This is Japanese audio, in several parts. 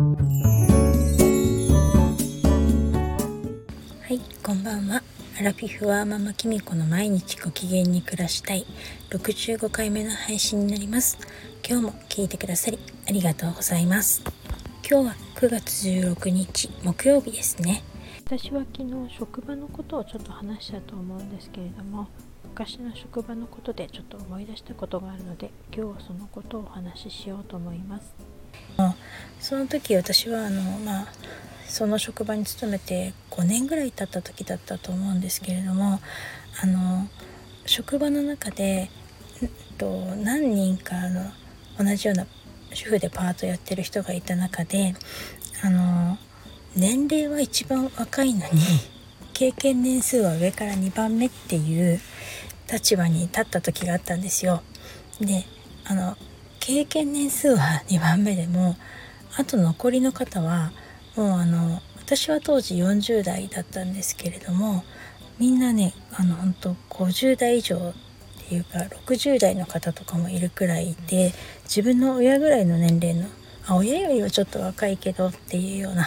はいこんばんは。アラフィフはママキミコの毎日ご機嫌に暮らしたい。65回目の配信になります。今日も聞いてくださりありがとうございます。今日は9月16日木曜日ですね。私は昨日職場のことをちょっと話したと思うんですけれども昔の職場のことでちょっと思い出したことがあるので今日はそのことをお話ししようと思います。その時私はあのまあその職場に勤めて5年ぐらい経った時だったと思うんですけれどもあの職場の中で、えっと、何人かの同じような主婦でパートやってる人がいた中であの年齢は一番若いのに経験年数は上から2番目っていう立場に立った時があったんですよ。であの経験年数は2番目でもあと残りの方はもうあの私は当時40代だったんですけれどもみんなねあの本当50代以上っていうか60代の方とかもいるくらいいて自分の親ぐらいの年齢のあ親よりはちょっと若いけどっていうような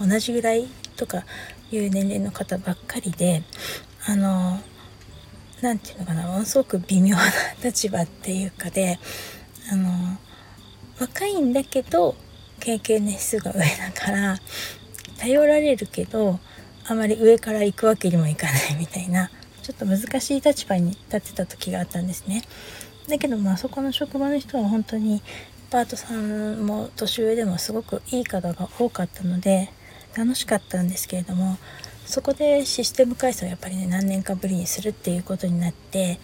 同じぐらいとかいう年齢の方ばっかりであの何て言うのかなものすごく微妙な立場っていうかであの若いんだけど経験年数が上だから頼られるけどあまり上から行くわけにもいかないみたいなちょっと難しい立場に立ってた時があったんですね。だけどまあそこの職場の人は本当にパートさんも年上でもすごくいい方が多かったので楽しかったんですけれどもそこでシステム改正をやっぱりね何年かぶりにするっていうことになって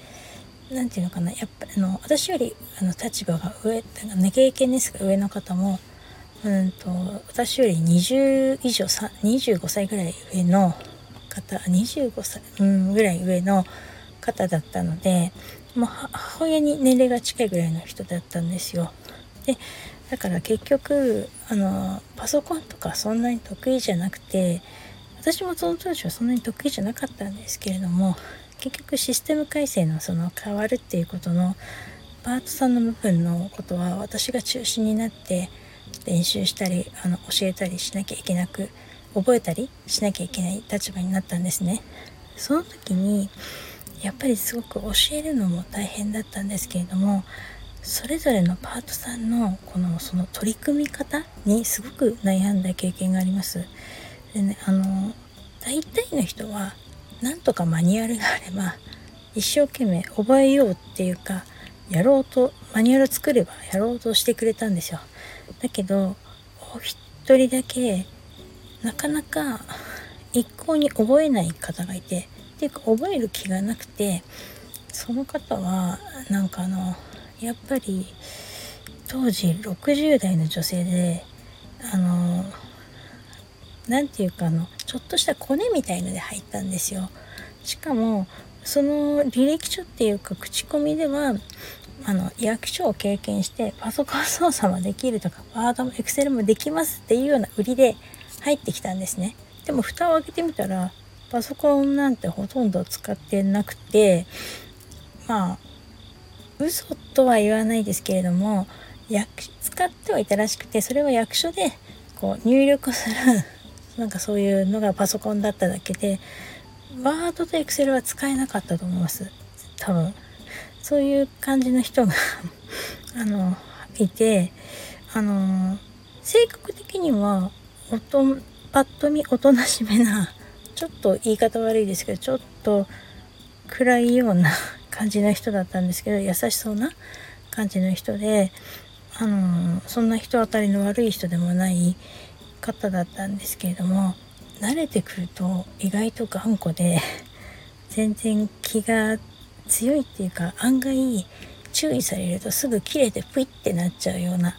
何て言うのかなやっぱあの私よりあの立場が上経験ですが上の方もうんと私より20以上25歳ぐらい上の方25歳、うん、ぐらい上の方だったのでもう母親に年齢が近いぐらいの人だったんですよ。でだから結局あのパソコンとかそんなに得意じゃなくて私もその当時はそんなに得意じゃなかったんですけれども結局システム改正のその変わるっていうことのパートさんの部分のことは私が中心になって練習したりあの教えたりしなきゃいけなく覚えたりしなきゃいけない立場になったんですね。その時にやっぱりすごく教えるのも大変だったんですけれどもそれぞれのパートさんのこのその取り組み方にすごく悩んだ経験があります。でねあの大体の人はなんとかマニュアルがあれば一生懸命覚えようっていうかやろうとマニュアル作ればやろうとしてくれたんですよ。だけどお一人だけなかなか一向に覚えない方がいてっていうか覚える気がなくてその方はなんかあのやっぱり当時60代の女性であの何て言うかあのちょっとしたコネみたいので入ったんですよ。しかもその履歴書っていうか口コミではあの役所を経験してパソコン操作もできるとかワードもエクセルもできますっていうような売りで入ってきたんですね。でも蓋を開けてみたらパソコンなんてほとんど使ってなくてまあ嘘とは言わないですけれども使ってはいたらしくてそれは役所でこう入力するなんかそういうのがパソコンだっただけでワードとエクセルは使えなかったと思います。多分。そういう感じの人が あのいてあの性格的にはおとパッと見おとなしめなちょっと言い方悪いですけどちょっと暗いような感じの人だったんですけど優しそうな感じの人であのそんな人当たりの悪い人でもない方だったんですけれども慣れてくると意外と頑固で 全然気が強いっていうか案外注意されるとすぐ切れてプイってなっちゃうような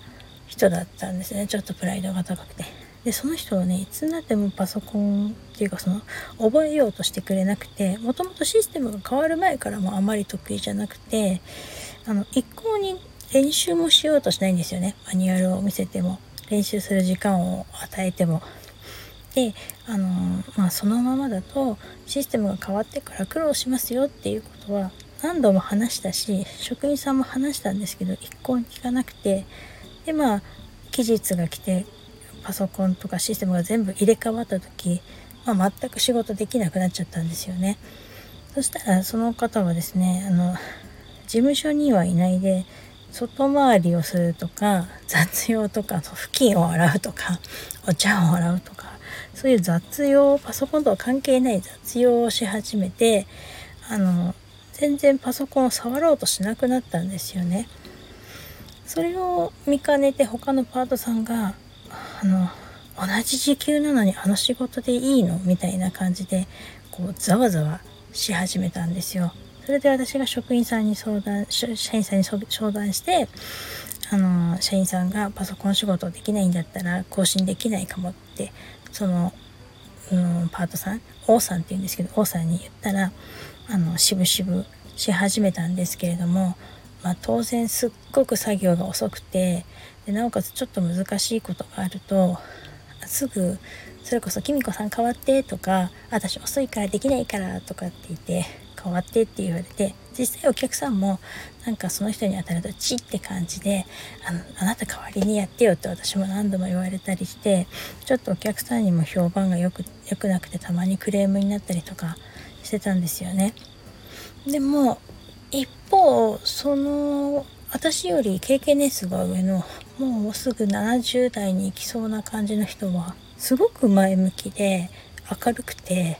人だったんですね。ちょっとプライドが高くて。でその人はねいつになってもパソコンっていうかその覚えようとしてくれなくてもともとシステムが変わる前からもあまり得意じゃなくてあの一向に練習もしようとしないんですよね。マニュアルを見せても。練習する時間を与えても。であのまあそのままだとシステムが変わってから苦労しますよっていうことは何度も話したし職員さんも話したんですけど一向に聞かなくてでまあ期日が来てパソコンとかシステムが全部入れ替わった時、まあ、全く仕事できなくなっちゃったんですよね。そしたらその方はですねあの事務所にはいないで外回りをするとか雑用とか布巾を洗うとかお茶を洗うとかそういう雑用パソコンとは関係ない雑用をし始めてあの全然パソコンを触ろうとしなくなったんですよね。それを見かねて他のパートさんがあの同じ時給なのにあの仕事でいいのみたいな感じでこうざわざわし始めたんですよ。それで私が職員さんに相談社員さんに相談してあの社員さんがパソコン仕事できないんだったら更新できないかもってその、うん、パートさん王さんって言うんですけど王さんに言ったらあのしぶしぶし始めたんですけれども、まあ、当然すっごく作業が遅くてでなおかつちょっと難しいことがあるとすぐそれこそ「きみこさん変わって」とか「私遅いからできないから」とかって言って変わってって言われて実際お客さんもなんかその人に当たるとチって感じであのあなた代わりにやってよって私も何度も言われたりしてちょっとお客さんにも評判がよく良くなくてたまにクレームになったりとかしてたんですよね。でも一方その私より経験年数が上のもうすぐ70代に行きそうな感じの人はすごく前向きで明るくて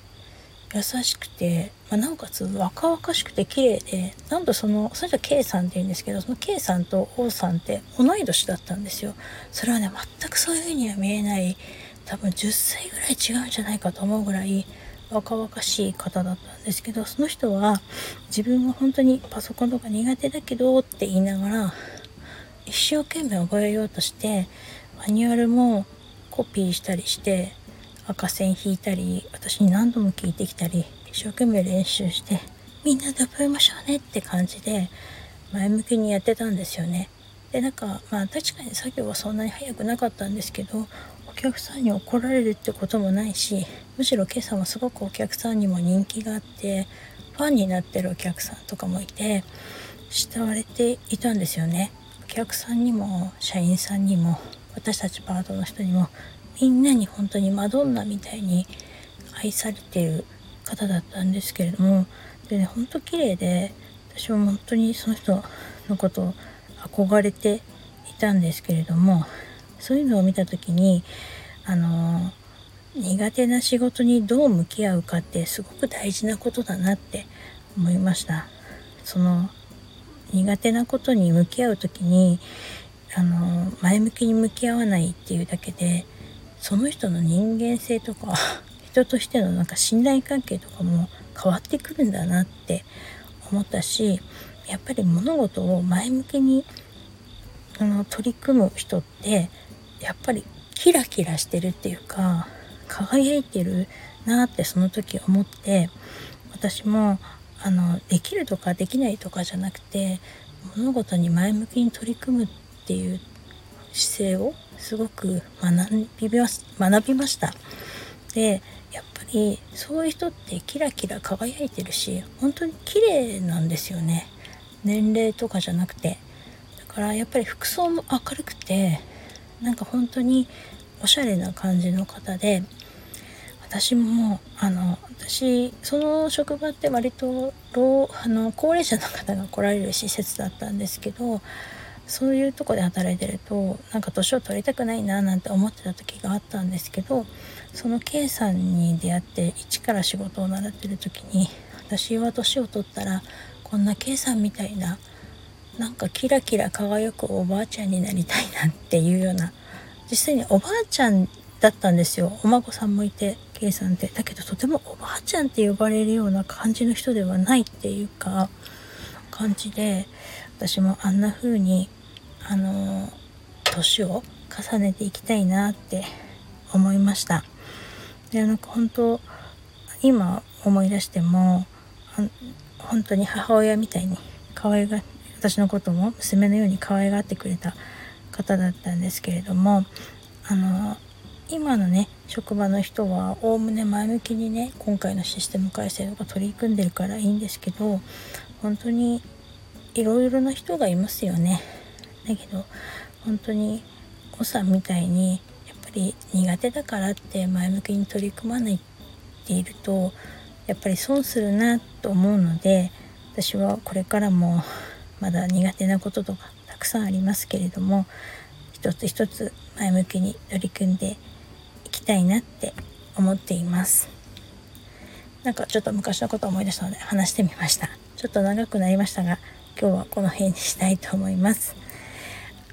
優しくて、まあ、なおかつ若々しくて綺麗でなんとそのそれじゃ K さんって言うんですけどその K さんと O さんって同い年だったんですよ。それはね全くそういう風には見えない多分10歳ぐらい違うんじゃないかと思うぐらい若々しい方だったんですけどその人は自分は本当にパソコンとか苦手だけどって言いながら一生懸命覚えようとしてマニュアルもコピーしたりして赤線引いたり私に何度も聞いてきたり一生懸命練習してみんなで覚えましょうねって感じで前向きにやってたんですよね。でなんかまあ確かに作業はそんなに早くなかったんですけどお客さんに怒られるってこともないしむしろ今朝もすごくお客さんにも人気があってファンになってるお客さんとかもいて慕われていたんですよね。お客さんにも社員さんにも私たちパートの人にもみんなに本当にマドンナみたいに愛されてる方だったんですけれどもでね本当綺麗で私も本当にその人のことを憧れていたんですけれどもそういうのを見た時にあの苦手な仕事にどう向き合うかってすごく大事なことだなって思いました。その苦手なことに向き合う時にあの前向きに向き合わないっていうだけでその人の人間性とか人としてのなんか信頼関係とかも変わってくるんだなって思ったしやっぱり物事を前向きにあの取り組む人ってやっぱりキラキラしてるっていうか輝いてるなってその時思って私もあのできるとかできないとかじゃなくて物事に前向きに取り組むっていう姿勢をすごく学びま学びました。でやっぱりそういう人ってキラキラ輝いてるし本当に綺麗なんですよね。年齢とかじゃなくて。だからやっぱり服装も明るくてなんか本当におしゃれな感じの方で私もあの私その職場って割と老あの高齢者の方が来られる施設だったんですけどそういうとこで働いてるとなんか年を取りたくないななんて思ってた時があったんですけどその K さんに出会って一から仕事を習ってる時に私は年を取ったらこんな K さんみたいななんかキラキラ輝くおばあちゃんになりたいなっていうような実際におばあちゃんだったんですよ。お孫さんもいて K さんって。だけどとてもおばあちゃんって呼ばれるような感じの人ではないっていうか感じで私もあんな風にあの年を重ねていきたいなって思いました。でなんか本当今思い出しても本当に母親みたいに可愛が私のことも娘のように可愛がってくれた方だったんですけれどもあの今のね職場の人はおおむね前向きにね今回のシステム改正とか取り組んでるからいいんですけど本当にいろいろな人がいますよね。だけど本当におさんみたいにり苦手だからって前向きに取り組まないっているとやっぱり損するなと思うので私はこれからもまだ苦手なこととかたくさんありますけれども一つ一つ前向きに取り組んでいきたいなって思っています。なんかちょっと昔のことを思い出したので話してみました。ちょっと長くなりましたが今日はこの辺にしたいと思います。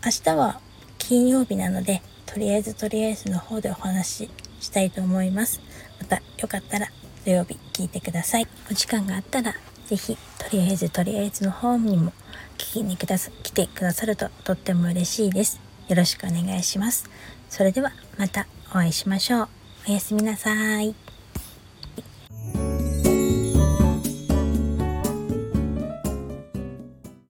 明日は金曜日なのでとりあえずとりあえずの方でお話ししたいと思います。またよかったら土曜日聞いてください。お時間があったら是非とりあえずとりあえずの方にも聞きにくださ来てくださるととっても嬉しいです。よろしくお願いします。それではまたお会いしましょう。おやすみなさい。